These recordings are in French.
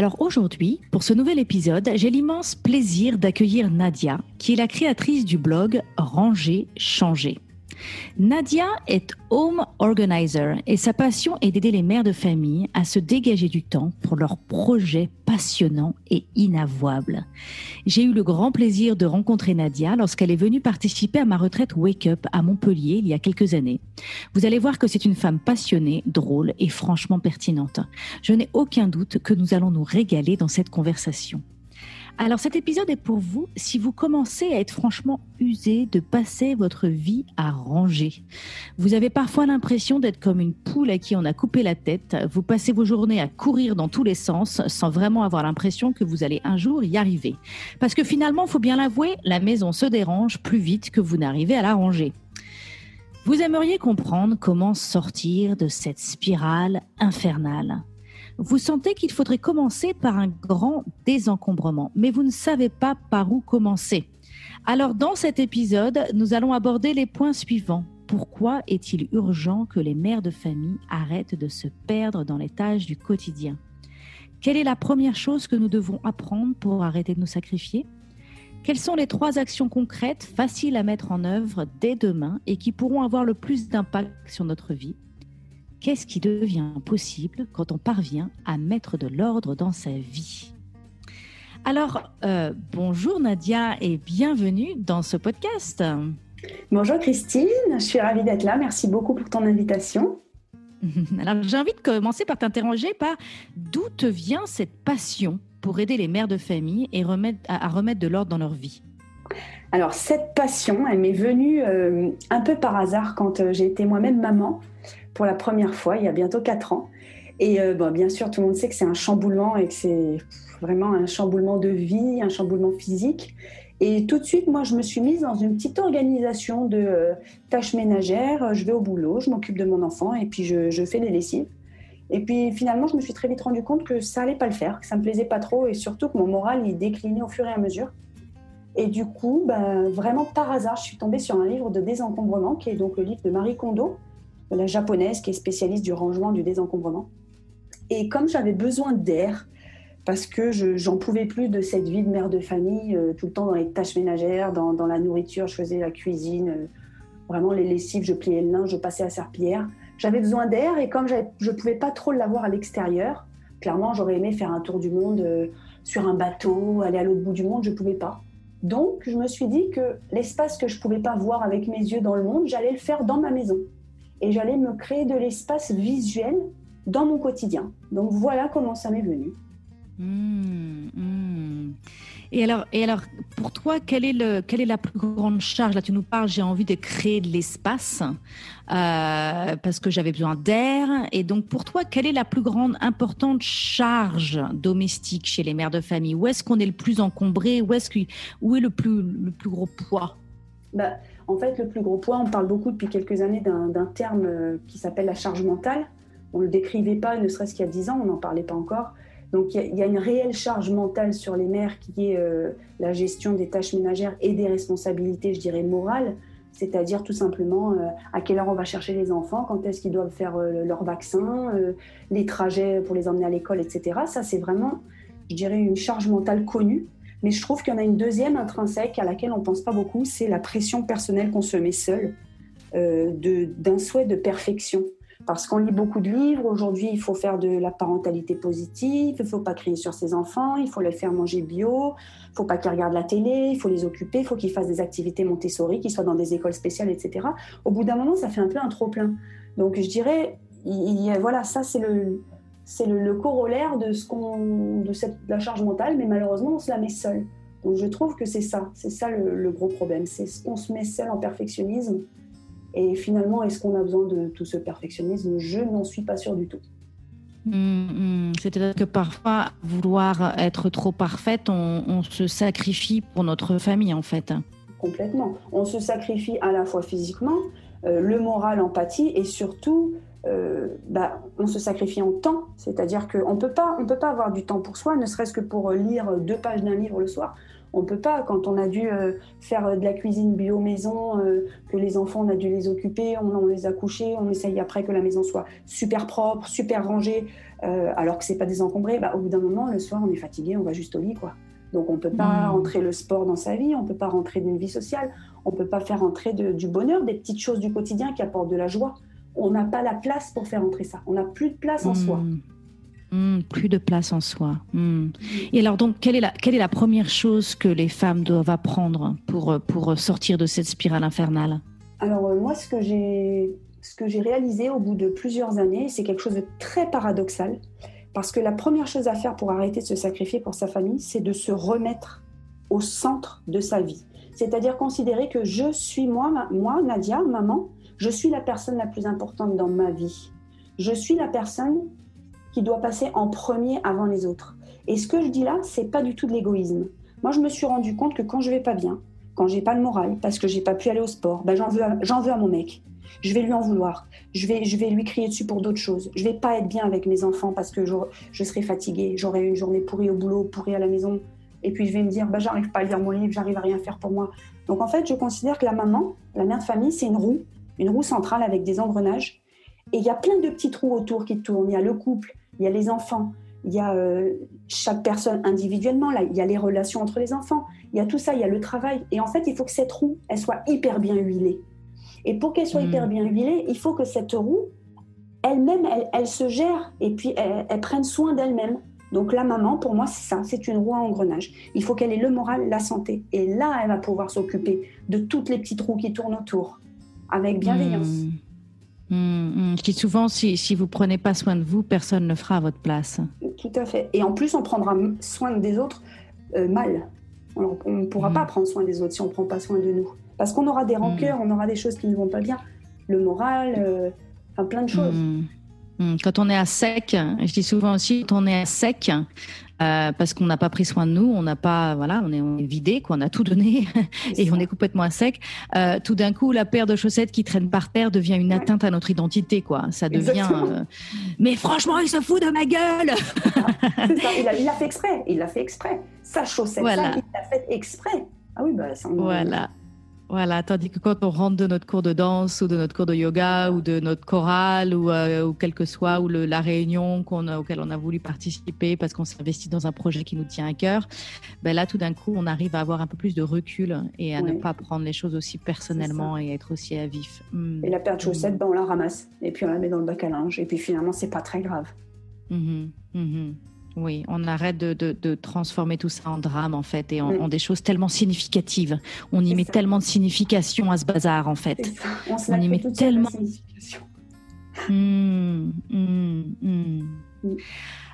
Alors aujourd'hui, pour ce nouvel épisode, j'ai l'immense plaisir d'accueillir Nadia, qui est la créatrice du blog Ranger Changer. Nadia est home organizer et sa passion est d'aider les mères de famille à se dégager du temps pour leurs projets passionnants et inavouables. J'ai eu le grand plaisir de rencontrer Nadia lorsqu'elle est venue participer à ma retraite Wake Up à Montpellier il y a quelques années. Vous allez voir que c'est une femme passionnée, drôle et franchement pertinente. Je n'ai aucun doute que nous allons nous régaler dans cette conversation. Alors cet épisode est pour vous si vous commencez à être franchement usé de passer votre vie à ranger. Vous avez parfois l'impression d'être comme une poule à qui on a coupé la tête. Vous passez vos journées à courir dans tous les sens sans vraiment avoir l'impression que vous allez un jour y arriver. Parce que finalement, il faut bien l'avouer, la maison se dérange plus vite que vous n'arrivez à la ranger. Vous aimeriez comprendre comment sortir de cette spirale infernale vous sentez qu'il faudrait commencer par un grand désencombrement, mais vous ne savez pas par où commencer. Alors dans cet épisode, nous allons aborder les points suivants. Pourquoi est-il urgent que les mères de famille arrêtent de se perdre dans les tâches du quotidien? Quelle est la première chose que nous devons apprendre pour arrêter de nous sacrifier? Quelles sont les trois actions concrètes, faciles à mettre en œuvre dès demain et qui pourront avoir le plus d'impact sur notre vie? Qu'est-ce qui devient possible quand on parvient à mettre de l'ordre dans sa vie? Alors, euh, bonjour Nadia et bienvenue dans ce podcast. Bonjour Christine, je suis ravie d'être là. Merci beaucoup pour ton invitation. Alors, j'ai envie de commencer par t'interroger par d'où te vient cette passion pour aider les mères de famille et remettre, à, remettre de l'ordre dans leur vie? Alors cette passion, elle m'est venue euh, un peu par hasard quand euh, j'ai été moi-même maman pour la première fois il y a bientôt 4 ans. Et euh, bien sûr, tout le monde sait que c'est un chamboulement et que c'est vraiment un chamboulement de vie, un chamboulement physique. Et tout de suite, moi, je me suis mise dans une petite organisation de euh, tâches ménagères. Je vais au boulot, je m'occupe de mon enfant et puis je, fais les lessives. Et puis finalement, je me suis très vite rendu compte que ça allait pas le faire, que ça me plaisait pas trop et surtout que mon moral il déclinait au fur et à mesure. Et du coup, ben, vraiment par hasard, je suis tombée sur un livre de désencombrement qui est donc le livre de Marie Kondo, la japonaise qui est spécialiste du rangement, du désencombrement. Et comme j'avais besoin d'air, parce que j'en pouvais plus de cette vie de mère de famille, euh, tout le temps dans les tâches ménagères, dans, la nourriture, je faisais la cuisine, euh, vraiment les lessives, je pliais le linge, je passais à serpillière. J'avais besoin d'air et comme je ne pouvais pas trop l'avoir à l'extérieur, clairement j'aurais aimé faire un tour du monde euh, sur un bateau, aller à l'autre bout du monde, je ne pouvais pas. Donc je me suis dit que l'espace que je ne pouvais pas voir avec mes yeux dans le monde, j'allais le faire dans ma maison et j'allais me créer de l'espace visuel dans mon quotidien. Donc voilà comment ça m'est venu. Mmh, mmh. Et alors, et alors, pour toi, quelle est, le, quelle est la plus grande charge? Là, tu nous parles, j'ai envie de créer de l'espace euh, parce que j'avais besoin d'air. Et donc, pour toi, quelle est la plus grande, importante charge domestique chez les mères de famille? Où est-ce qu'on est le plus encombré? Où est, où est le, plus, le plus gros poids? Bah, en fait, le plus gros poids, on parle beaucoup depuis quelques années d'un terme euh, qui s'appelle la charge mentale. On ne le décrivait pas, ne serait-ce qu'il y a 10 ans, on n'en parlait pas encore. Donc il y, a une réelle charge mentale sur les mères qui est euh, la gestion des tâches ménagères et des responsabilités, je dirais, morales, c'est-à-dire tout simplement euh, à quelle heure on va chercher les enfants, quand est-ce qu'ils doivent faire leur vaccin, les trajets pour les emmener à l'école, etc. Ça, c'est vraiment, je dirais, une charge mentale connue mais je trouve qu'il y en a une deuxième intrinsèque à laquelle on ne pense pas beaucoup, c'est la pression personnelle qu'on se met seul euh, d'un souhait de perfection. Parce qu'on lit beaucoup de livres, aujourd'hui il faut faire de la parentalité positive, il ne faut pas crier sur ses enfants, il faut les faire manger bio, il ne faut pas qu'ils regardent la télé, il faut les occuper, il faut qu'ils fassent des activités Montessori, qu'ils soient dans des écoles spéciales, etc. Au bout d'un moment, ça fait un peu un trop-plein. Donc je dirais, il, voilà, ça c'est le, c'est le, corollaire de, ce qu'on, de, cette, la charge mentale, mais malheureusement, on se la met seul. Donc je trouve que c'est ça, c'est ça le, gros problème, c'est ce qu'on se met seul en perfectionnisme. Et finalement, est-ce qu'on a besoin de tout ce perfectionnisme? Je n'en suis pas sûre du tout. Mm, mm. C'est-à-dire que parfois, vouloir être trop parfaite, on, se sacrifie pour notre famille, en fait. Complètement. On se sacrifie à la fois physiquement, euh, le moral, l'empathie, et surtout, euh, bah, on se sacrifie en temps. C'est-à-dire qu'on ne peut pas avoir du temps pour soi, ne serait-ce que pour lire deux pages d'un livre le soir. On peut pas, quand on a dû euh, faire euh, de la cuisine bio maison, euh, que les enfants, on a dû les occuper, on, les a couchés, on essaye après que la maison soit super propre, super rangée, alors que c'est pas désencombré. Bah, au bout d'un moment, le soir, on est fatigué, on va juste au lit, quoi. Donc on peut pas mmh. rentrer le sport dans sa vie, on peut pas rentrer d'une vie sociale, on peut pas faire rentrer du bonheur, des petites choses du quotidien qui apportent de la joie. On n'a pas la place pour faire entrer ça. On n'a plus de place en soi. Mmh. Hmm, plus de place en soi. Hmm. Et alors donc, quelle est, la, quelle est la première chose que les femmes doivent apprendre pour, pour sortir de cette spirale infernale? Alors euh, moi, ce que j'ai ce que j'ai réalisé au bout de plusieurs années, c'est quelque chose de très paradoxal, parce que la première chose à faire pour arrêter de se sacrifier pour sa famille, c'est de se remettre au centre de sa vie. C'est-à-dire considérer que je suis moi, moi, Nadia, maman, je suis la personne la plus importante dans ma vie. Je suis la personne qui doit passer en premier avant les autres. Et ce que je dis là, c'est pas du tout de l'égoïsme. Moi, je me suis rendu compte que quand je vais pas bien, quand j'ai pas le moral, parce que j'ai pas pu aller au sport, ben j'en veux, à mon mec. Je vais lui en vouloir. Je vais, je vais lui crier dessus pour d'autres choses. Je vais pas être bien avec mes enfants parce que je, je serai fatiguée. J'aurai une journée pourrie au boulot, pourrie à la maison. Et puis je vais me dire, bah, j'arrive pas à lire mon livre, j'arrive à rien faire pour moi. Donc en fait, je considère que la maman, la mère de famille, c'est une roue, une roue centrale avec des engrenages. Et il y a plein de petits trous autour qui tournent. Il y a le couple, il y a les enfants, il y a euh, chaque personne individuellement, là, il y a les relations entre les enfants, il y a tout ça, il y a le travail. Et en fait, il faut que cette roue, elle soit hyper bien huilée. Et pour qu'elle soit hyper hmm. bien huilée, il faut que cette roue, elle-même, elle, se gère et puis elle, prenne soin d'elle-même. Donc la maman, pour moi, c'est ça, c'est une roue à engrenage. Il faut qu'elle ait le moral, la santé. Et là, elle va pouvoir s'occuper de toutes les petites roues qui tournent autour, avec bienveillance. Hmm. Mmh, Je dis souvent, si, si vous prenez pas soin de vous, personne ne fera à votre place. Tout à fait. Et en plus, on prendra soin des autres euh, mal. on ne pourra hmm. pas prendre soin des autres si on ne prend pas soin de nous. Parce qu'on aura des hmm. rancœurs, on aura des choses qui ne vont pas bien. Le moral, euh, enfin plein de choses. Quand on est à sec, je dis souvent aussi, quand on est à sec, euh, parce qu'on n'a pas pris soin de nous, on n'a pas, voilà, on est, vidé, quoi, on a tout donné et on est complètement à sec. Euh, tout d'un coup, la paire de chaussettes qui traîne par terre devient une atteinte à notre identité, quoi. Ça devient. Euh, mais franchement, il se fout de ma gueule. Ça, il l'a fait exprès. Il l'a fait exprès. Sa chaussette, ça, il l'a fait exprès. Ah oui, bah, ça. Voilà. Voilà, tandis que quand on rentre de notre cours de danse ou de notre cours de yoga ou de notre chorale ou, euh, ou quel que soit ou le, la réunion qu'on auquel on a voulu participer parce qu'on s'est investi dans un projet qui nous tient à cœur, ben là tout d'un coup on arrive à avoir un peu plus de recul et à ne pas prendre les choses aussi personnellement et être aussi à vif. Hmm. Et la paire de chaussettes, ben, on la ramasse et puis on la met dans le bac à linge et puis finalement c'est pas très grave. Mmh mmh oui, on arrête de, transformer tout ça en drame en fait et en, des choses tellement significatives. On y met tellement de signification à ce bazar en fait. On, y met tellement. Mmh, mmh, mmh.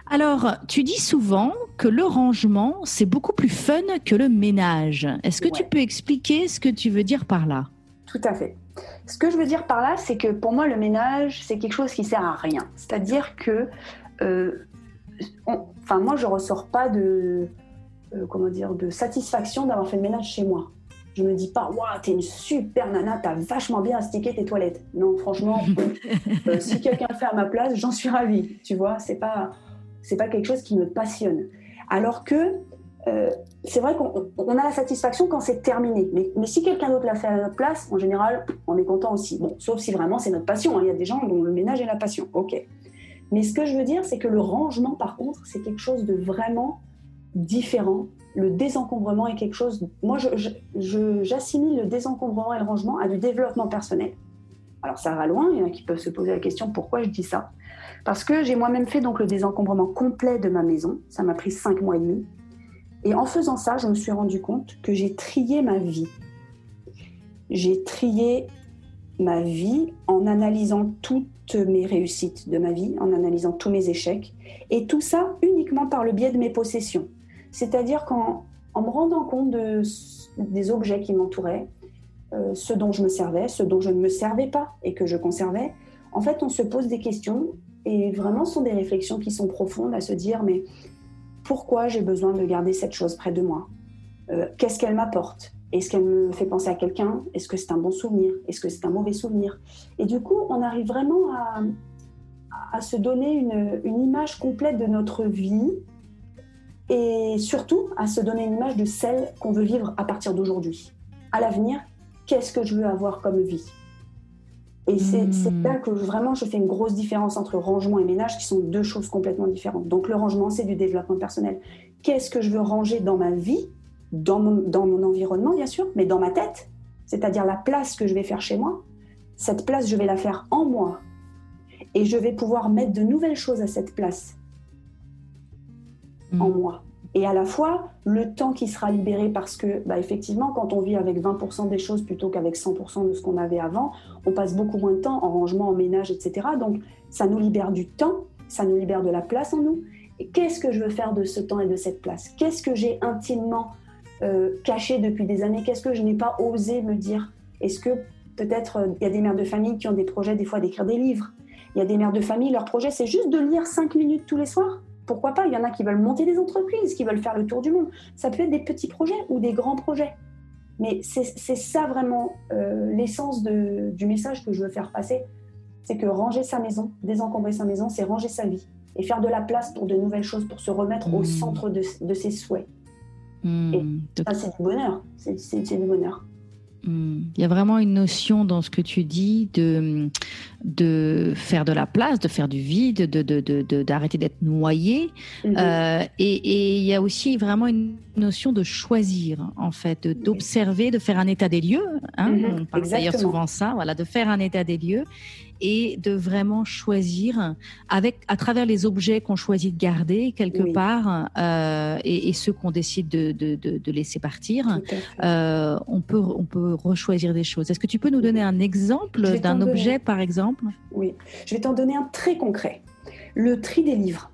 Alors, tu dis souvent que le rangement, c'est beaucoup plus fun que le ménage. Est-ce que tu peux expliquer ce que tu veux dire par là? Tout à fait. Ce que je veux dire par là, c'est que pour moi, le ménage, c'est quelque chose qui sert à rien. C'est-à-dire que euh, enfin moi je ressors pas de euh, comment dire de satisfaction d'avoir fait le ménage chez moi. Je me dis pas waouh t'es une super nana t'as vachement bien astiqué tes toilettes. Non franchement euh, si quelqu'un fait à ma place j'en suis ravie. Tu vois c'est pas c'est pas quelque chose qui me passionne. Alors que euh, c'est vrai qu'on a la satisfaction quand c'est terminé. Mais, mais si quelqu'un d'autre l'a fait à notre place, en général, on est content aussi. Bon, sauf si vraiment c'est notre passion. Hein. Il y a des gens dont le ménage est la passion. Ok. Mais ce que je veux dire, c'est que le rangement, par contre, c'est quelque chose de vraiment différent. Le désencombrement est quelque chose. Moi, j'assimile le désencombrement et le rangement à du développement personnel. Alors, ça va loin. Il y en a qui peuvent se poser la question pourquoi je dis ça? Parce que j'ai moi-même fait donc le désencombrement complet de ma maison. Ça m'a pris cinq mois et demi. Et en faisant ça, je me suis rendu compte que j'ai trié ma vie. J'ai trié ma vie en analysant toutes mes réussites de ma vie, en analysant tous mes échecs, et tout ça uniquement par le biais de mes possessions. C'est-à-dire qu'en en me rendant compte de, des objets qui m'entouraient, euh, ceux dont je me servais, ceux dont je ne me servais pas et que je conservais, en fait, on se pose des questions Et vraiment, ce sont des réflexions qui sont profondes à se dire, mais pourquoi j'ai besoin de garder cette chose près de moi? Euh, Qu'est-ce qu'elle m'apporte? Est-ce qu'elle me fait penser à quelqu'un? Est-ce que c'est un bon souvenir? Est-ce que c'est un mauvais souvenir? Et du coup, on arrive vraiment à, à se donner une, une, image complète de notre vie et surtout à se donner une image de celle qu'on veut vivre à partir d'aujourd'hui. À l'avenir, qu'est-ce que je veux avoir comme vie? Et c'est mmh. là que vraiment je fais une grosse différence entre rangement et ménage, qui sont deux choses complètement différentes. Donc le rangement, c'est du développement personnel. Qu'est-ce que je veux ranger dans ma vie, dans mon, dans mon environnement bien sûr, mais dans ma tête, c'est-à-dire la place que je vais faire chez moi. Cette place, je vais la faire en moi. Et je vais pouvoir mettre de nouvelles choses à cette place en mm. moi. Et à la fois, le temps qui sera libéré parce que, bah, effectivement, quand on vit avec 20% des choses plutôt qu'avec 100% de ce qu'on avait avant, on passe beaucoup moins de temps en rangement, en ménage, etc. Donc, ça nous libère du temps, ça nous libère de la place en nous. Et qu'est-ce que je veux faire de ce temps et de cette place? Qu'est-ce que j'ai intimement euh, caché depuis des années Qu'est-ce que je n'ai pas osé me dire? Est-ce que peut-être euh, il y a des mères de famille qui ont des projets des fois d'écrire des livres? Il y a des mères de famille, leur projet c'est juste de lire 5 minutes tous les soirs? Pourquoi pas? Il y en a qui veulent monter des entreprises, qui veulent faire le tour du monde. Ça peut être des petits projets ou des grands projets. Mais c'est ça vraiment euh, l'essence du message que je veux faire passer. C'est que ranger sa maison, désencombrer sa maison, c'est ranger sa vie et faire de la place pour de nouvelles choses, pour se remettre au mmh. centre de, ses souhaits. Mmh. Et ça, c'est du bonheur. C'est du bonheur. Hmm. Il y a vraiment une notion dans ce que tu dis de, de faire de la place, de faire du vide, d'arrêter de, de, d'être noyé. Mhm. Euh, et, il y a aussi vraiment une notion de choisir, en fait, d'observer, de faire un état des lieux. Hein, mhm. On parle d'ailleurs souvent ça, voilà, de faire un état des lieux et de vraiment choisir avec à travers les objets qu'on choisit de garder quelque part euh, et, ceux qu'on décide de, de, de, laisser partir, euh, on peut on peut rechoisir des choses. Est-ce que tu peux nous donner un exemple d'un objet par exemple? Oui, je vais t'en donner un très concret. Le tri des livres.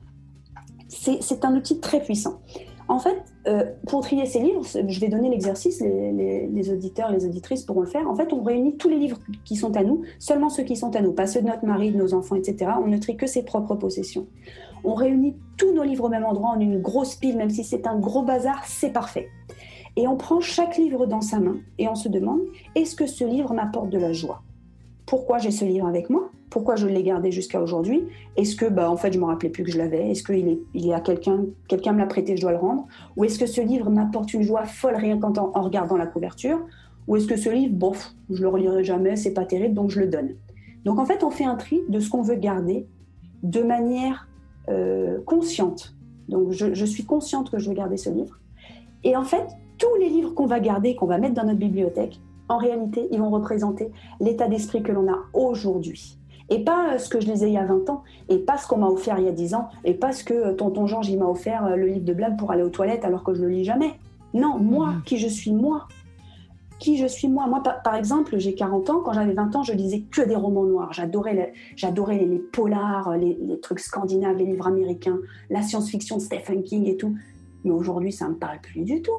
C'est un outil très puissant. En fait, euh, pour trier ces livres, je vais donner l'exercice, les, auditeurs, les auditrices pourront le faire. En fait, on réunit tous les livres qui sont à nous, seulement ceux qui sont à nous, pas ceux de notre mari, de nos enfants, etc. On ne trie que ses propres possessions. On réunit tous nos livres au même endroit en une grosse pile, même si c'est un gros bazar, c'est parfait. Et on prend chaque livre dans sa main et on se demande, est-ce que ce livre m'apporte de la joie? Pourquoi j'ai ce livre avec moi? Pourquoi je l'ai gardé jusqu'à aujourd'hui? Est-ce que, bah, en fait, je me rappelais plus que je l'avais? Est-ce qu'il est, il y a quelqu'un, quelqu'un me l'a prêté, je dois le rendre? Ou est-ce que ce livre m'apporte une joie folle rien qu'en en regardant la couverture? Ou est-ce que ce livre, bof, je le relirai jamais, c'est pas terrible, donc je le donne. Donc en fait, on fait un tri de ce qu'on veut garder de manière euh, consciente. Donc je, je suis consciente que je veux garder ce livre. Et en fait, tous les livres qu'on va garder, qu'on va mettre dans notre bibliothèque, en réalité, ils vont représenter l'état d'esprit que l'on a aujourd'hui et pas ce que je lisais il y a 20 ans, et pas ce qu'on m'a offert il y a 10 ans, et pas ce que tonton Georges m'a offert euh, le livre de blagues pour aller aux toilettes alors que je le lis jamais. Non, moi, mhm. qui je suis moi. Qui je suis moi. Moi, par, exemple, j'ai 40 ans, quand j'avais 20 ans, je lisais que des romans noirs. J'adorais les, j'adorais les, polars, les, trucs scandinaves, les livres américains, la science-fiction de Stephen King et tout. Mais aujourd'hui, ça me parle plus du tout.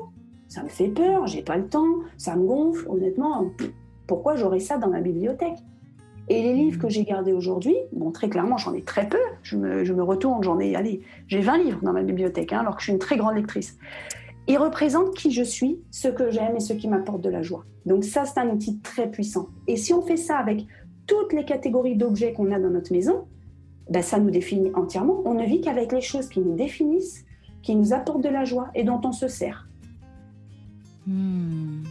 Ça me fait peur, j'ai pas le temps, ça me gonfle. Honnêtement, pourquoi j'aurais ça dans ma bibliothèque? Et les livres que j'ai gardés aujourd'hui, bon, très clairement, j'en ai très peu. Je me, retourne, j'en ai, allez, j'ai 20 livres dans ma bibliothèque, hein, alors que je suis une très grande lectrice. Ils représentent qui je suis, ce que j'aime et ce qui m'apporte de la joie. Donc ça, c'est un outil très puissant. Et si on fait ça avec toutes les catégories d'objets qu'on a dans notre maison, ben, ça nous définit entièrement. On ne vit qu'avec les choses qui nous définissent, qui nous apportent de la joie et dont on se sert. Hmm.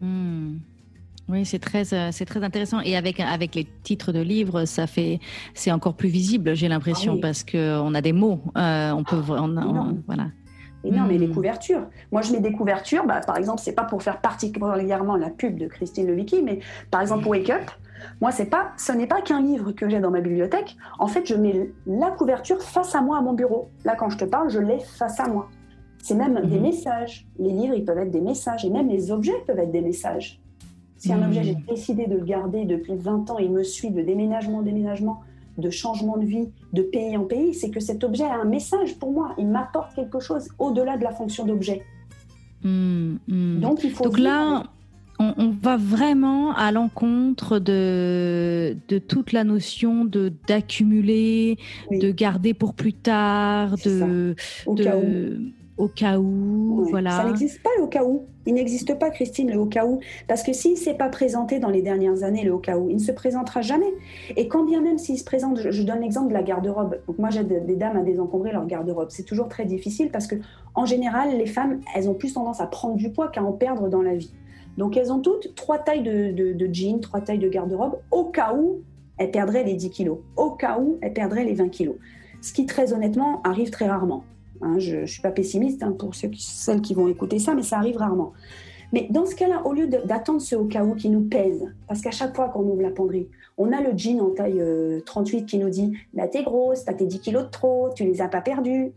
Hmm. Oui, c'est très, euh, c'est très intéressant. Et avec, avec les titres de livres, ça fait, c'est encore plus visible, j'ai l'impression, ah parce qu'on a des mots. Euh, on peut, on, voilà. Et non, mais les hmm. couvertures. Moi, je mets des couvertures. Bah, par exemple, c'est pas pour faire particulièrement la pub de Christine Levicki, mais par exemple, Wake Up. Moi, c'est pas, ce n'est pas qu'un livre que j'ai dans ma bibliothèque. En fait, je mets la couverture face à moi à mon bureau. Là, quand je te parle, je l'ai face à moi. C'est même des hmm. messages. Les livres, ils peuvent être des messages, et même les objets peuvent être des messages. Si un objet, j'ai hmm. décidé de le garder depuis 20 ans il me suit de déménagement en déménagement, de changement de vie, de pays en pays, c'est que cet objet a un message pour moi. Il m'apporte quelque chose au-delà de la fonction d'objet. Hmm, hmm. Donc il faut. Donc là, on, va vraiment à l'encontre de, de toute la notion de d'accumuler, de garder pour plus tard, de, de au cas où, voilà. Ça n'existe pas le au cas où. Il n'existe pas, Christine, le au cas où. Parce que s'il ne s'est pas présenté dans les dernières années, le au cas où, il ne se présentera jamais. Et quand bien même s'il se présente, je, donne l'exemple de la garde-robe. Donc moi, j'aide des dames à désencombrer leur garde-robe. C'est toujours très difficile parce que, en général, les femmes, elles ont plus tendance à prendre du poids qu'à en perdre dans la vie. Donc elles ont toutes trois tailles de, de, de jeans, trois tailles de garde-robe, au cas où elles perdraient les 10 kilos, au cas où elles perdraient les 20 kilos. Ce qui, très honnêtement, arrive très rarement. Hein, je ne suis pas pessimiste hein, pour ceux celles qui vont écouter ça, mais ça arrive rarement. Mais dans ce cas-là, au lieu d'attendre ce au cas où qui nous pèse, parce qu'à chaque fois qu'on ouvre la penderie, on a le jean en taille 38 euh, qui nous dit t'es grosse, t'as tes 10 kilos de trop, tu les as pas perdus.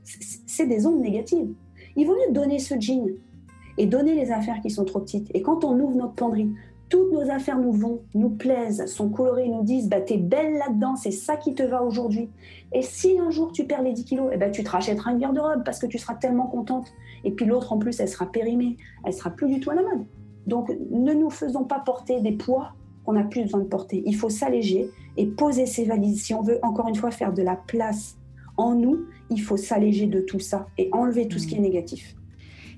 C'est des ondes négatives. Il vaut mieux donner ce jean et donner les affaires qui sont trop petites. Et quand on ouvre notre penderie, toutes nos affaires nous vont, nous plaisent, sont colorées, nous disent bah, T'es belle là-dedans, c'est ça qui te va aujourd'hui. Et si un jour tu perds les 10 kilos, eh ben, tu te rachèteras une garde-robe parce que tu seras tellement contente. Et puis l'autre, en plus, elle sera périmée, elle sera plus du tout à la mode. Donc ne nous faisons pas porter des poids qu'on n'a plus besoin de porter. Il faut s'alléger et poser ses valises. Si on veut encore une fois faire de la place en nous, il faut s'alléger de tout ça et enlever tout ce qui est négatif.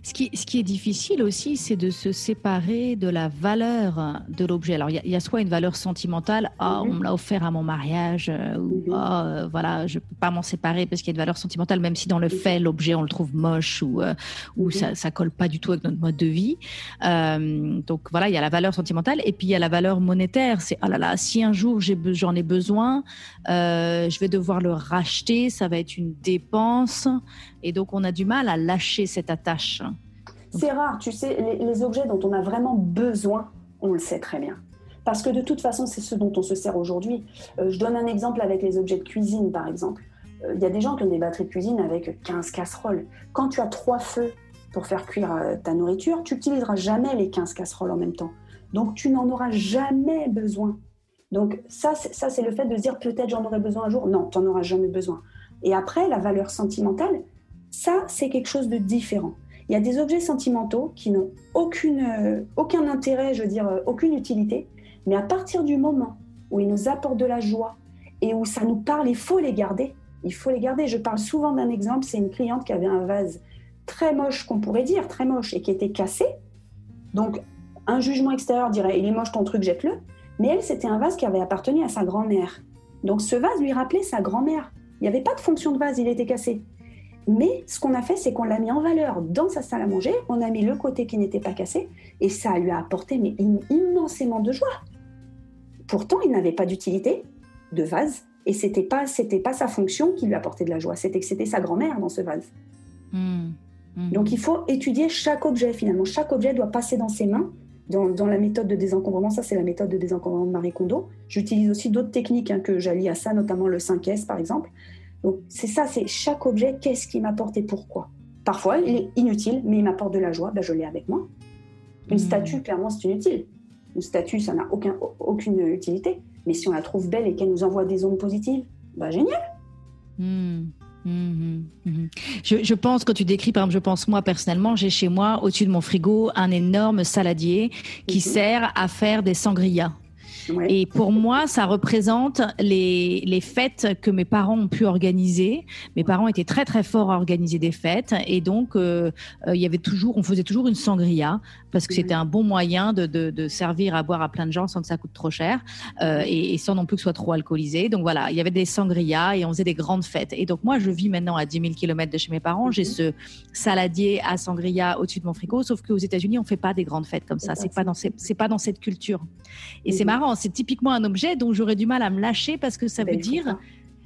Ce qui, ce qui est difficile aussi, c'est de se séparer de la valeur de l'objet. Alors, il y, a soit une valeur sentimentale, ah, on me l'a offert à mon mariage, euh, ou mhm. ah, euh, voilà, je peux pas m'en séparer parce qu'il y a une valeur sentimentale, même si dans le fait, l'objet, on le trouve moche ou, euh, ou mhm. ça, ça colle pas du tout avec notre mode de vie. donc, voilà, il y a la valeur sentimentale et puis il y a la valeur monétaire. C'est, ah là là, si un jour j'en ai besoin, je vais devoir le racheter, ça va être une dépense. Et donc, on a du mal à lâcher cette attache. C'est rare, tu sais, les, objets dont on a vraiment besoin, on le sait très bien. Parce que de toute façon, c'est ce dont on se sert aujourd'hui. Euh, je donne un exemple avec les objets de cuisine, par exemple. Euh, il y a des gens qui ont des batteries de cuisine avec 15 casseroles. Quand tu as trois feux pour faire cuire euh, ta nourriture, tu n'utiliseras jamais les 15 casseroles en même temps. Donc, tu n'en auras jamais besoin. Donc, ça, ça c'est le fait de dire peut-être j'en aurai besoin un jour. Non, tu n'en auras jamais besoin. Et après, la valeur sentimentale, ça, c'est quelque chose de différent. Il y a des objets sentimentaux qui n'ont aucune, euh, aucun intérêt, je veux dire, euh, aucune utilité, mais à partir du moment où ils nous apportent de la joie et où ça nous parle, il faut les garder. Il faut les garder. Je parle souvent d'un exemple, c'est une cliente qui avait un vase très moche, qu'on pourrait dire, très moche, et qui était cassé. Donc, un jugement extérieur dirait, il est moche ton truc, jette-le. Mais elle, c'était un vase qui avait appartenu à sa grand-mère. Donc, ce vase lui rappelait sa grand-mère. Il n'y avait pas de fonction de vase, il était cassé. Mais ce qu'on a fait, c'est qu'on l'a mis en valeur dans sa salle à manger, on a mis le côté qui n'était pas cassé, et ça lui a apporté mais, immensément de joie. Pourtant, il n'avait pas d'utilité de vase, et c'était pas c'était pas sa fonction qui lui apportait de la joie, c'était que c'était sa grand-mère dans ce vase. Mmh. Mmh. Donc il faut étudier chaque objet finalement. Chaque objet doit passer dans ses mains. Dans, la méthode de désencombrement, ça c'est la méthode de désencombrement de Marie Kondo. J'utilise aussi d'autres techniques hein, que j'allie à ça, notamment le 5S par exemple. Donc c'est ça, c'est chaque objet, qu'est-ce qui m'apporte et pourquoi. Parfois, il est inutile, mais il m'apporte de la joie, ben, je l'ai avec moi. Une hmm. statue, clairement, c'est inutile. Une statue, ça n'a aucun, aucune utilité. Mais si on la trouve belle et qu'elle nous envoie des ondes positives, ben, génial. Hmm. Hmm, je, je, pense, quand tu décris, par exemple, je pense moi personnellement, j'ai chez moi, au-dessus de mon frigo, un énorme saladier qui mhm. sert à faire des sangrias. Et pour moi, ça représente les, les fêtes que mes parents ont pu organiser. Mes parents étaient très très forts à organiser des fêtes et donc euh, euh, il y avait toujours, on faisait toujours une sangria parce que c'était un bon moyen de, de, de, servir à boire à plein de gens sans que ça coûte trop cher euh, et, sans non plus que ce soit trop alcoolisé. Donc voilà, il y avait des sangrias et on faisait des grandes fêtes. Et donc moi, je vis maintenant à 10 000 km de chez mes parents. J'ai mhm. ce saladier à sangria au-dessus de mon frigo, sauf qu'aux États-Unis, on fait pas des grandes fêtes comme ça. C'est pas dans c'est pas dans cette culture. Et c'est mhm. marrant c'est typiquement un objet dont j'aurais du mal à me lâcher parce que ça veut dire.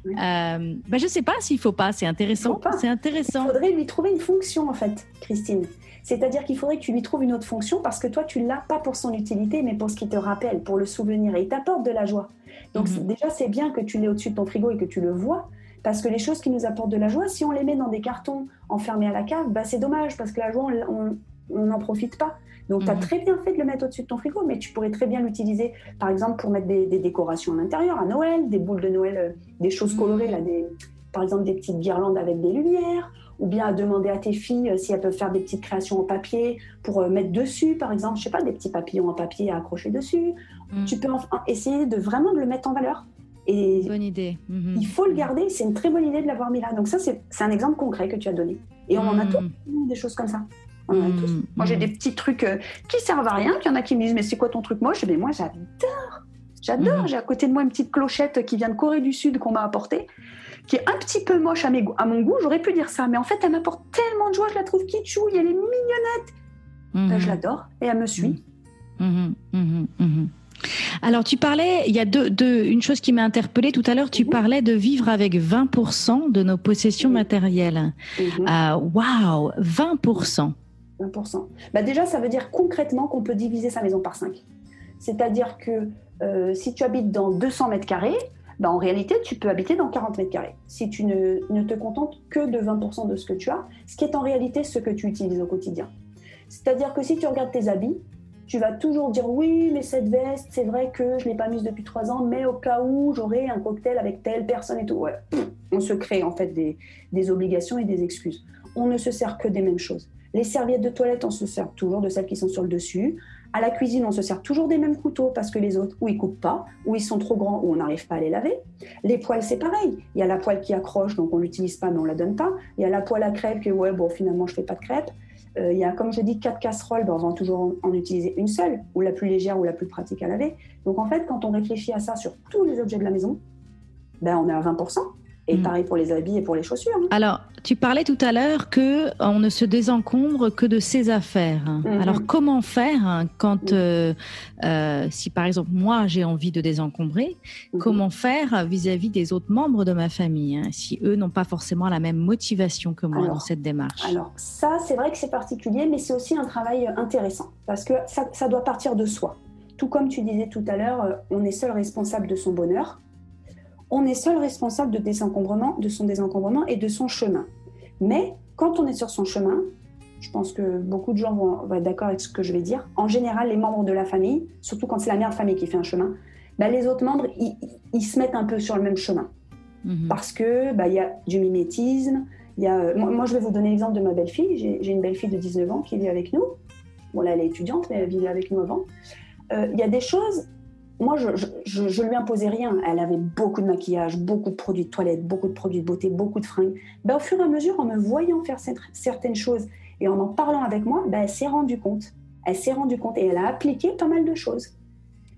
Euh, ben je sais pas s'il faut pas, c'est intéressant. C'est intéressant. Il faudrait lui trouver une fonction en fait, Christine. C'est-à-dire qu'il faudrait que tu lui trouves une autre fonction parce que toi tu l'as pas pour son utilité, mais pour ce qui te rappelle, pour le souvenir et il t'apporte de la joie. Donc mhm. déjà c'est bien que tu l'aies au-dessus de ton frigo et que tu le vois, parce que les choses qui nous apportent de la joie, si on les met dans des cartons enfermés à la cave, bah, c'est dommage parce que la joie on n'en profite pas. Donc, tu as mhm. très bien fait de le mettre au-dessus de ton frigo, mais tu pourrais très bien l'utiliser, par exemple, pour mettre des, décorations à l'intérieur, à Noël, des boules de Noël, euh, des choses mhm. colorées, là, des, par exemple, des petites guirlandes avec des lumières, ou bien à demander à tes filles si elles peuvent faire des petites créations en papier pour mettre dessus, par exemple, je sais pas, des petits papillons en papier à accrocher dessus. Mm. Tu peux essayer de vraiment de le mettre en valeur. Et bonne idée. Il faut le garder, c'est une très bonne idée de l'avoir mis là. Donc ça, c'est un exemple concret que tu as donné. Et on en a tous des choses comme ça. On a tous. Moi, j'ai des petits trucs qui servent à rien, qu'il y en a qui me disent, mais c'est quoi ton truc moche? Mais moi, j'adore J'adore. Mhm. J'ai à côté de moi une petite clochette qui vient de Corée du Sud qu'on m'a apportée, qui est un petit peu moche à, mes, à mon goût. J'aurais pu dire ça, mais en fait, elle m'apporte tellement de joie. Je la trouve kitschouille, elle est mignonnette. Ben, je l'adore et elle me suit. Mhm. Alors, tu parlais, il y a deux, une chose qui m'a interpellée tout à l'heure, tu parlais de vivre avec 20% de nos possessions matérielles. Ah, waouh, 20%. 20%. Bah déjà, ça veut dire concrètement qu'on peut diviser sa maison par 5. C'est-à-dire que euh, si tu habites dans 200 mètres carrés, bah, en réalité, tu peux habiter dans 40 mètres carrés. Si tu ne, te contentes que de 20% de ce que tu as, ce qui est en réalité ce que tu utilises au quotidien. C'est-à-dire que si tu regardes tes habits, tu vas toujours dire oui, mais cette veste, c'est vrai que je ne l'ai pas mise depuis trois ans, mais au cas où j'aurai un cocktail avec telle personne et tout. On se crée en fait des obligations et des excuses. On ne se sert que des mêmes choses. Les serviettes de toilette, on se sert toujours de celles qui sont sur le dessus. À la cuisine, on se sert toujours des mêmes couteaux parce que les autres, ou ils coupent pas, ou ils sont trop grands, ou on n'arrive pas à les laver. Les poêles, c'est pareil. Il y a la poêle qui accroche, donc on l'utilise pas, mais on la donne pas. Il y a la poêle à crêpes que, ouais, bon, finalement, je fais pas de crêpes. Euh, il y a, comme je dis, quatre casseroles, ben, on va toujours en, utiliser une seule, ou la plus légère, ou la plus pratique à laver. Donc en fait, quand on réfléchit à ça sur tous les objets de la maison, ben, on est à 20%. Et mm. pareil pour les habits et pour les chaussures. Hein. Alors, tu parlais tout à l'heure que on ne se désencombre que de ses affaires. Mm-hmm. Alors, comment faire hein, quand, mm. euh, euh, si par exemple moi j'ai envie de désencombrer, mm-hmm. comment faire vis-à-vis des autres membres de ma famille, hein, si eux n'ont pas forcément la même motivation que moi dans cette démarche? Alors, ça, c'est vrai que c'est particulier, mais c'est aussi un travail intéressant parce que ça, ça doit partir de soi. Tout comme tu disais tout à l'heure, euh, on est seul responsable de son bonheur on est seul responsable de, désencombrement, de son désencombrement et de son chemin. Mais quand on est sur son chemin, je pense que beaucoup de gens vont, être d'accord avec ce que je vais dire. En général, les membres de la famille, surtout quand c'est la mère de famille qui fait un chemin, bah, les autres membres, ils, se mettent un peu sur le même chemin. Mhm. Parce que bah, il y a du mimétisme. Y a, euh, moi, je vais vous donner l'exemple de ma belle-fille. J'ai une belle-fille de 19 ans qui vit avec nous. Bon, là, elle est étudiante, mais elle vivait avec nous avant. Euh, il y a des choses, moi, je, je, lui imposais rien. Elle avait beaucoup de maquillage, beaucoup de produits de toilette, beaucoup de produits de beauté, beaucoup de fringues. Ben, au fur et à mesure, en me voyant faire certaines choses et en en parlant avec moi, ben, elle s'est rendue compte. Elle s'est rendue compte et elle a appliqué pas mal de choses.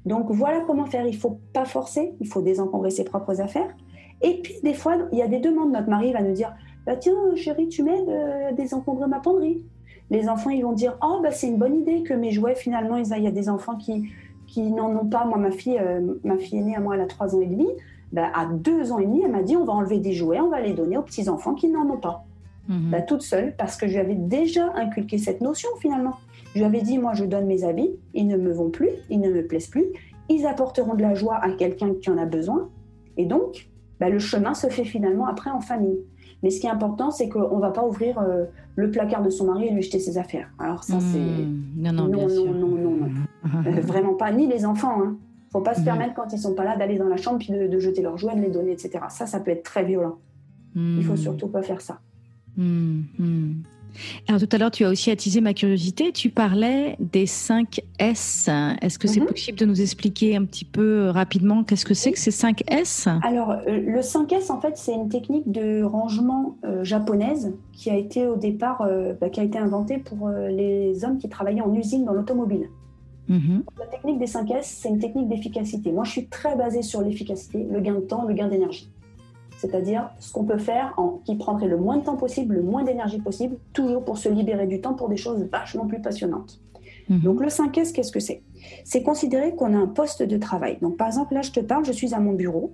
Donc voilà comment faire. Il faut pas forcer, il faut désencombrer ses propres affaires. Et puis des fois, il y a des demandes. Notre mari va nous dire bah, Tiens, chérie, tu m'aides à désencombrer ma penderie. Les enfants, ils vont dire Oh, bah, c'est une bonne idée que mes jouets, finalement, il y a des enfants qui, qui n'en ont pas. Moi, ma fille, euh, ma fille aînée, à moi, elle a trois ans et demi. Ben, à deux ans et demi, elle m'a dit on va enlever des jouets, on va les donner aux petits enfants qui n'en ont pas. Mhm. Ben, toute seule, parce que je lui avais déjà inculqué cette notion finalement. Je lui avais dit moi, je donne mes habits, ils ne me vont plus, ils ne me plaisent plus, ils apporteront de la joie à quelqu'un qui en a besoin. Et donc, ben, le chemin se fait finalement après en famille. Mais ce qui est important, c'est qu'on ne va pas ouvrir euh, le placard de son mari et lui jeter ses affaires. Alors ça, c'est... Non, non, non, non, non, non, non, euh, vraiment pas, ni les enfants. Il hein. ne faut pas se permettre, quand ils sont pas là, d'aller dans la chambre puis de, jeter leurs jouets, de les donner, etc. Ça, ça peut être très violent. Il faut hmm. surtout pas faire ça. Alors tout à l'heure, tu as aussi attisé ma curiosité. Tu parlais des 5 S. Est-ce que c'est mhm. possible de nous expliquer un petit peu euh, rapidement qu'est-ce que c'est que ces 5 S? Alors euh, le 5 S, en fait, c'est une technique de rangement euh, japonaise qui a été au départ, bah, qui a été inventée pour les hommes qui travaillaient en usine dans l'automobile. Mhm. La technique des 5 S, c'est une technique d'efficacité. Moi, je suis très basée sur l'efficacité, le gain de temps, le gain d'énergie c'est-à-dire ce qu'on peut faire en, qui prendrait le moins de temps possible, le moins d'énergie possible, toujours pour se libérer du temps pour des choses vachement plus passionnantes. Mhm. Donc le 5S, qu'est-ce que c'est? C'est considérer qu'on a un poste de travail. Donc par exemple, là je te parle, je suis à mon bureau.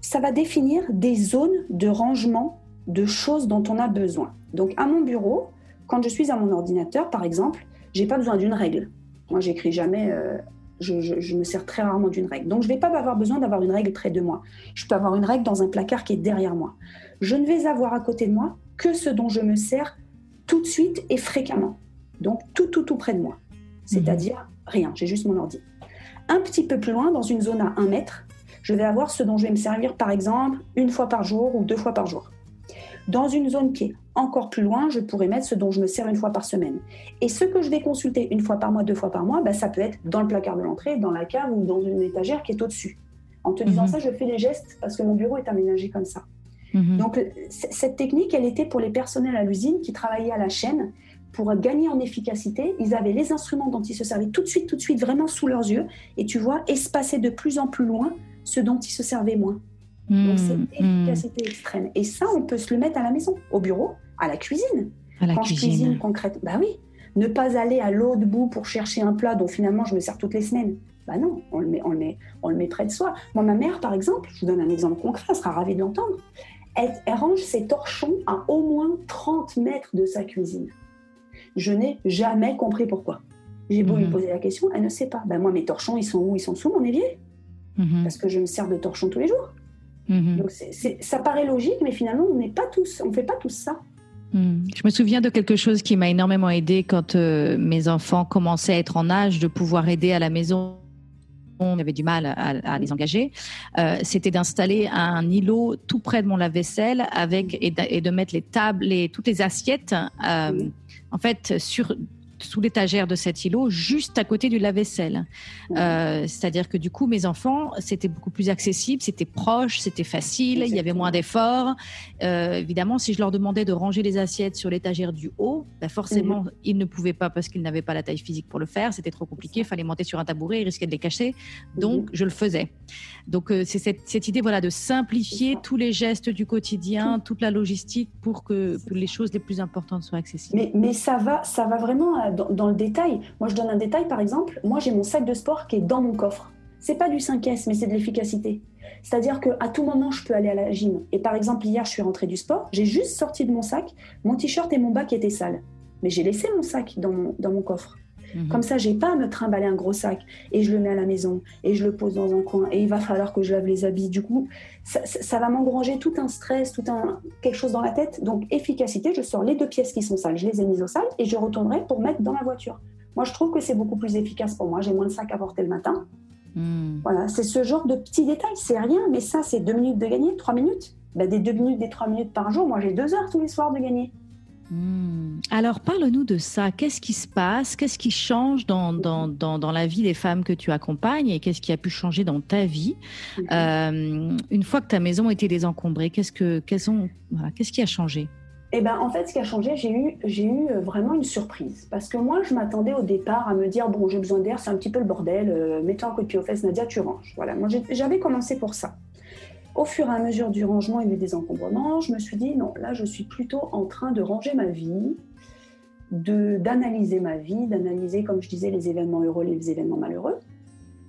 Ça va définir des zones de rangement de choses dont on a besoin. Donc à mon bureau, quand je suis à mon ordinateur, par exemple, j'ai pas besoin d'une règle. Moi, j'écris jamais euh, je, me sers très rarement d'une règle. Donc, je ne vais pas avoir besoin d'avoir une règle près de moi. Je peux avoir une règle dans un placard qui est derrière moi. Je ne vais avoir à côté de moi que ce dont je me sers tout de suite et fréquemment. Donc, tout, tout, tout près de moi. C'est-à-dire rien, j'ai juste mon ordi. Un petit peu plus loin, dans une zone à un mètre, je vais avoir ce dont je vais me servir, par exemple, une fois par jour ou deux fois par jour. Dans une zone qui est encore plus loin, je pourrais mettre ce dont je me sers une fois par semaine. Et ce que je vais consulter une fois par mois, deux fois par mois, bah, ça peut être dans le placard de l'entrée, dans la cave ou dans une étagère qui est au-dessus. En te disant mhm. ça, je fais les gestes parce que mon bureau est aménagé comme ça. Mhm. Donc, cette technique, elle était pour les personnels à l'usine qui travaillaient à la chaîne. Pour gagner en efficacité, ils avaient les instruments dont ils se servaient tout de suite, tout de suite, vraiment sous leurs yeux. Et tu vois, espacer de plus en plus loin ce dont ils se servaient moins. Donc, c'est mhm. efficacité extrême. Et ça, on peut se le mettre à la maison, au bureau, à la cuisine. À la Quand cuisine. je cuisine concrètement, bah oui. Ne pas aller à l'autre bout pour chercher un plat dont finalement je me sers toutes les semaines. Bah non, on le, met, on, le met, on le met près de soi. Moi, ma mère, par exemple, je vous donne un exemple concret, elle sera ravie de l'entendre. Elle, range ses torchons à au moins 30 mètres de sa cuisine. Je n'ai jamais compris pourquoi. J'ai beau lui mhm. poser la question, elle ne sait pas. Ben moi, mes torchons, ils sont où? Ils sont sous mon évier. Mhm. Parce que je me sers de torchons tous les jours. Mhm. Donc ça paraît logique, mais finalement, on n'est pas tous, on fait pas tous ça. Je me souviens de quelque chose qui m'a énormément aidé quand euh, mes enfants commençaient à être en âge de pouvoir aider à la maison. On avait du mal à, les engager, euh, c'était d'installer un îlot tout près de mon lave-vaisselle avec et de, mettre les tables et toutes les assiettes euh, en fait sur sous l'étagère de cet îlot, juste à côté du lave-vaisselle. Euh, c'est-à-dire que du coup, mes enfants, c'était beaucoup plus accessible, c'était proche, c'était facile, il y avait moins d'efforts. Euh, évidemment, si je leur demandais de ranger les assiettes sur l'étagère du haut, ben forcément, mhm. ils ne pouvaient pas parce qu'ils n'avaient pas la taille physique pour le faire. C'était trop compliqué, il fallait monter sur un tabouret, ils risquaient de les cacher. Donc, mhm. je le faisais. Donc, euh, c'est cette, idée voilà, de simplifier tous les gestes du quotidien, toute la logistique pour que, les choses les plus importantes soient accessibles. Mais, mais ça, va, ça va vraiment dans, le détail. Moi, je donne un détail, par exemple. Moi, j'ai mon sac de sport qui est dans mon coffre. C'est pas du 5S, mais c'est de l'efficacité. C'est-à-dire qu'à tout moment, je peux aller à la gym. Et par exemple, hier, je suis rentrée du sport, j'ai juste sorti de mon sac mon t-shirt et mon bac étaient sales. Mais j'ai laissé mon sac dans mon, dans mon coffre. Mhm. Comme ça, j'ai pas à me trimballer un gros sac et je le mets à la maison et je le pose dans un coin et il va falloir que je lave les habits. Du coup, ça, va m'engranger tout un stress, tout un quelque chose dans la tête. Donc, efficacité, je sors les deux pièces qui sont sales, je les ai mises au sale et je retournerai pour mettre dans la voiture. Moi, je trouve que c'est beaucoup plus efficace pour moi. J'ai moins de sacs à porter le matin. Hmm. Voilà, c'est ce genre de petits détails. C'est rien, mais ça, c'est deux minutes de gagner, trois minutes. Ben, des deux minutes, des trois minutes par jour, moi, j'ai deux heures tous les soirs de gagner. Hmm. Alors parle-nous de ça. Qu'est-ce qui se passe? Qu'est-ce qui change dans, dans, dans, la vie des femmes que tu accompagnes et qu'est-ce qui a pu changer dans ta vie? Euh, une fois que ta maison a été désencombrée Qu'est-ce que qu'est-ce qui a changé? Eh ben, en fait, ce qui a changé, j'ai eu, j'ai eu euh, vraiment une surprise. Parce que moi, je m'attendais au départ à me dire bon, j'ai besoin d'air, c'est un petit peu le bordel, euh, mets-toi un coup de pied aux fesses, Nadia, tu ranges. Voilà, moi, j'avais commencé pour ça. Au fur et à mesure du rangement et du désencombrement, je me suis dit non, là je suis plutôt en train de ranger ma vie, d'analyser ma vie, d'analyser, comme je disais, les événements heureux, les événements malheureux.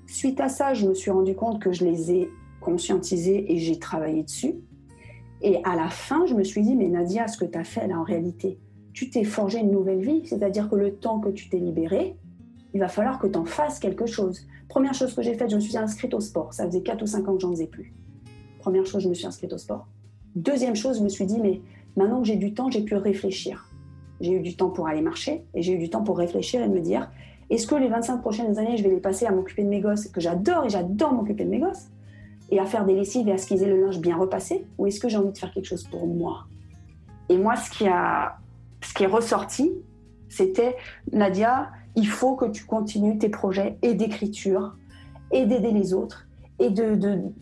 Suite à ça, je me suis rendu compte que je les ai conscientisés et j'ai travaillé dessus. Et à la fin, je me suis dit, mais Nadia, ce que tu as fait là en réalité, tu t'es forgé une nouvelle vie, c'est-à-dire que le temps que tu t'es libéré, il va falloir que tu en fasses quelque chose. Première chose que j'ai faite, je me suis inscrite au sport. Ça faisait 4 ou 5 ans que j'en faisais plus. Première chose, je me suis inscrite au sport. Deuxième chose, je me suis dit, mais maintenant que j'ai du temps, j'ai pu réfléchir. J'ai eu du temps pour aller marcher et j'ai eu du temps pour réfléchir et me dire, est-ce que les 25 prochaines années, je vais les passer à m'occuper de mes gosses, que j'adore et j'adore m'occuper de mes gosses, et à faire des lessives et à esquiser le linge bien repassé, ou est-ce que j'ai envie de faire quelque chose pour moi? Et moi, ce qui, a, ce qui est ressorti, c'était, Nadia, il faut que tu continues tes projets et d'écriture et d'aider les autres et de,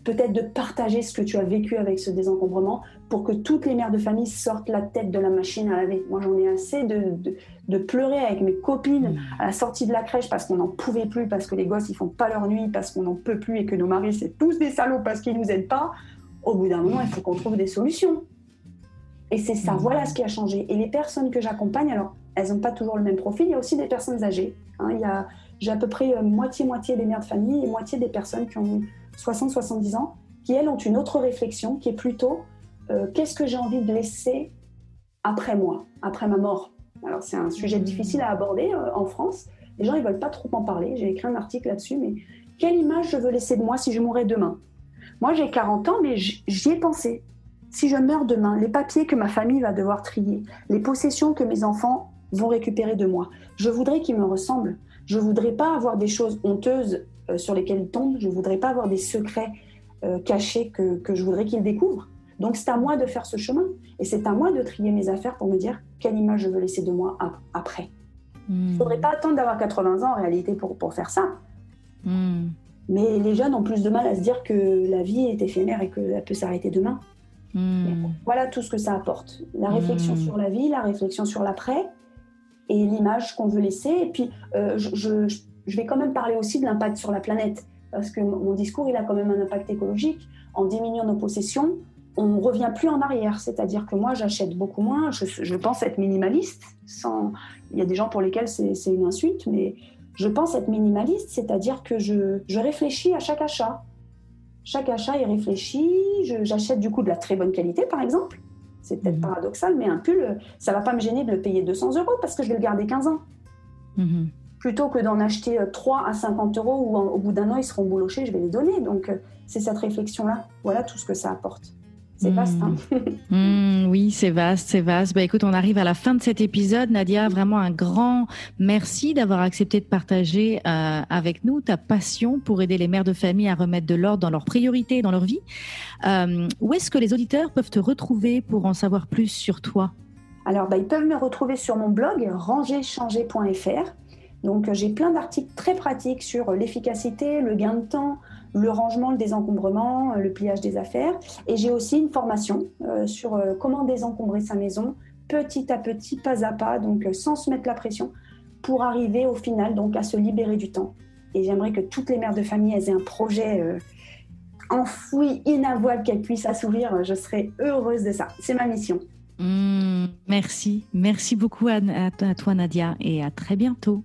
peut-être de partager ce que tu as vécu avec ce désencombrement pour que toutes les mères de famille sortent la tête de la machine à laver. Moi, j'en ai assez de, de, pleurer avec mes copines à la sortie de la crèche parce qu'on n'en pouvait plus, parce que les gosses, ils font pas leur nuit, parce qu'on n'en peut plus et que nos maris, c'est tous des salauds parce qu'ils nous aident pas. Au bout d'un moment, il faut qu'on trouve des solutions. Et c'est ça, mmh. voilà ce qui a changé. Et les personnes que j'accompagne, alors, elles n'ont pas toujours le même profil. Il y a aussi des personnes âgées. Hein. Il y a, j'ai à peu près euh, moitié-moitié des mères de famille et moitié des personnes qui ont 60-70 ans, qui elles ont une autre réflexion qui est plutôt euh, qu'est-ce que j'ai envie de laisser après moi, après ma mort? Alors c'est un sujet mmh. difficile à aborder euh, en France. Les gens ils veulent pas trop en parler. J'ai écrit un article là-dessus, mais quelle image je veux laisser de moi si je mourrais demain? Moi j'ai 40 ans, mais j'y ai pensé. Si je meurs demain, les papiers que ma famille va devoir trier, les possessions que mes enfants vont récupérer de moi, je voudrais qu'ils me ressemblent. Je voudrais pas avoir des choses honteuses sur lesquels ils tombent. Je ne voudrais pas avoir des secrets euh, cachés que, je voudrais qu'ils découvrent. Donc c'est à moi de faire ce chemin. Et c'est à moi de trier mes affaires pour me dire quelle image je veux laisser de moi après. Il ne faudrait pas attendre d'avoir 80 ans en réalité pour, pour faire ça. Hmm. Mais les jeunes ont plus de mal à se dire que la vie est éphémère et qu'elle peut s'arrêter demain. Hmm. Voilà tout ce que ça apporte. La réflexion sur la vie, la réflexion sur l'après et l'image qu'on veut laisser. Et puis, euh, je, je, vais quand même parler aussi de l'impact sur la planète, parce que mon discours, il a quand même un impact écologique. En diminuant nos possessions, on ne revient plus en arrière. C'est-à-dire que moi, j'achète beaucoup moins. Je, je, pense être minimaliste. Sans... Il y a des gens pour lesquels c'est une insulte, mais je pense être minimaliste, c'est-à-dire que je, je, réfléchis à chaque achat. Chaque achat est réfléchi. J'achète du coup de la très bonne qualité, par exemple. C'est peut-être mhm. paradoxal, mais un pull, ça va pas me gêner de le payer 200 euros parce que je vais le garder 15 ans. Mhm. Plutôt que d'en acheter 3 euh, à 50 euros où au bout d'un an ils seront boulochés, je vais les donner. Donc euh, c'est cette réflexion-là. Voilà tout ce que ça apporte. C'est vaste. Hein mmh. oui, c'est vaste, c'est vaste. Bah, écoute, on arrive à la fin de cet épisode. Nadia, vraiment un grand merci d'avoir accepté de partager euh, avec nous ta passion pour aider les mères de famille à remettre de l'ordre dans leurs priorités et dans leur vie. Euh, où est-ce que les auditeurs peuvent te retrouver pour en savoir plus sur toi? Alors, bah, ils peuvent me retrouver sur mon blog rangerchanger.fr. Donc, j'ai plein d'articles très pratiques sur l'efficacité, le gain de temps, le rangement, le désencombrement, euh, le pliage des affaires. Et j'ai aussi une formation euh, sur euh, comment désencombrer sa maison petit à petit, pas à pas, donc sans se mettre la pression, pour arriver au final donc à se libérer du temps. Et j'aimerais que toutes les mères de famille aient un projet enfoui, inavouable qu'elles puissent assouvir. Je serais heureuse de ça. C'est ma mission. Mmh, merci. Merci beaucoup à, toi, Nadia, et à très bientôt.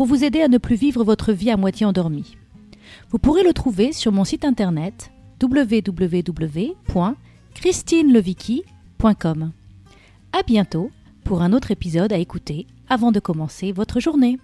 pour vous aider à ne plus vivre votre vie à moitié endormie. Vous pourrez le trouver sur mon site internet www.christinelevicki.com. À bientôt pour un autre épisode à écouter avant de commencer votre journée.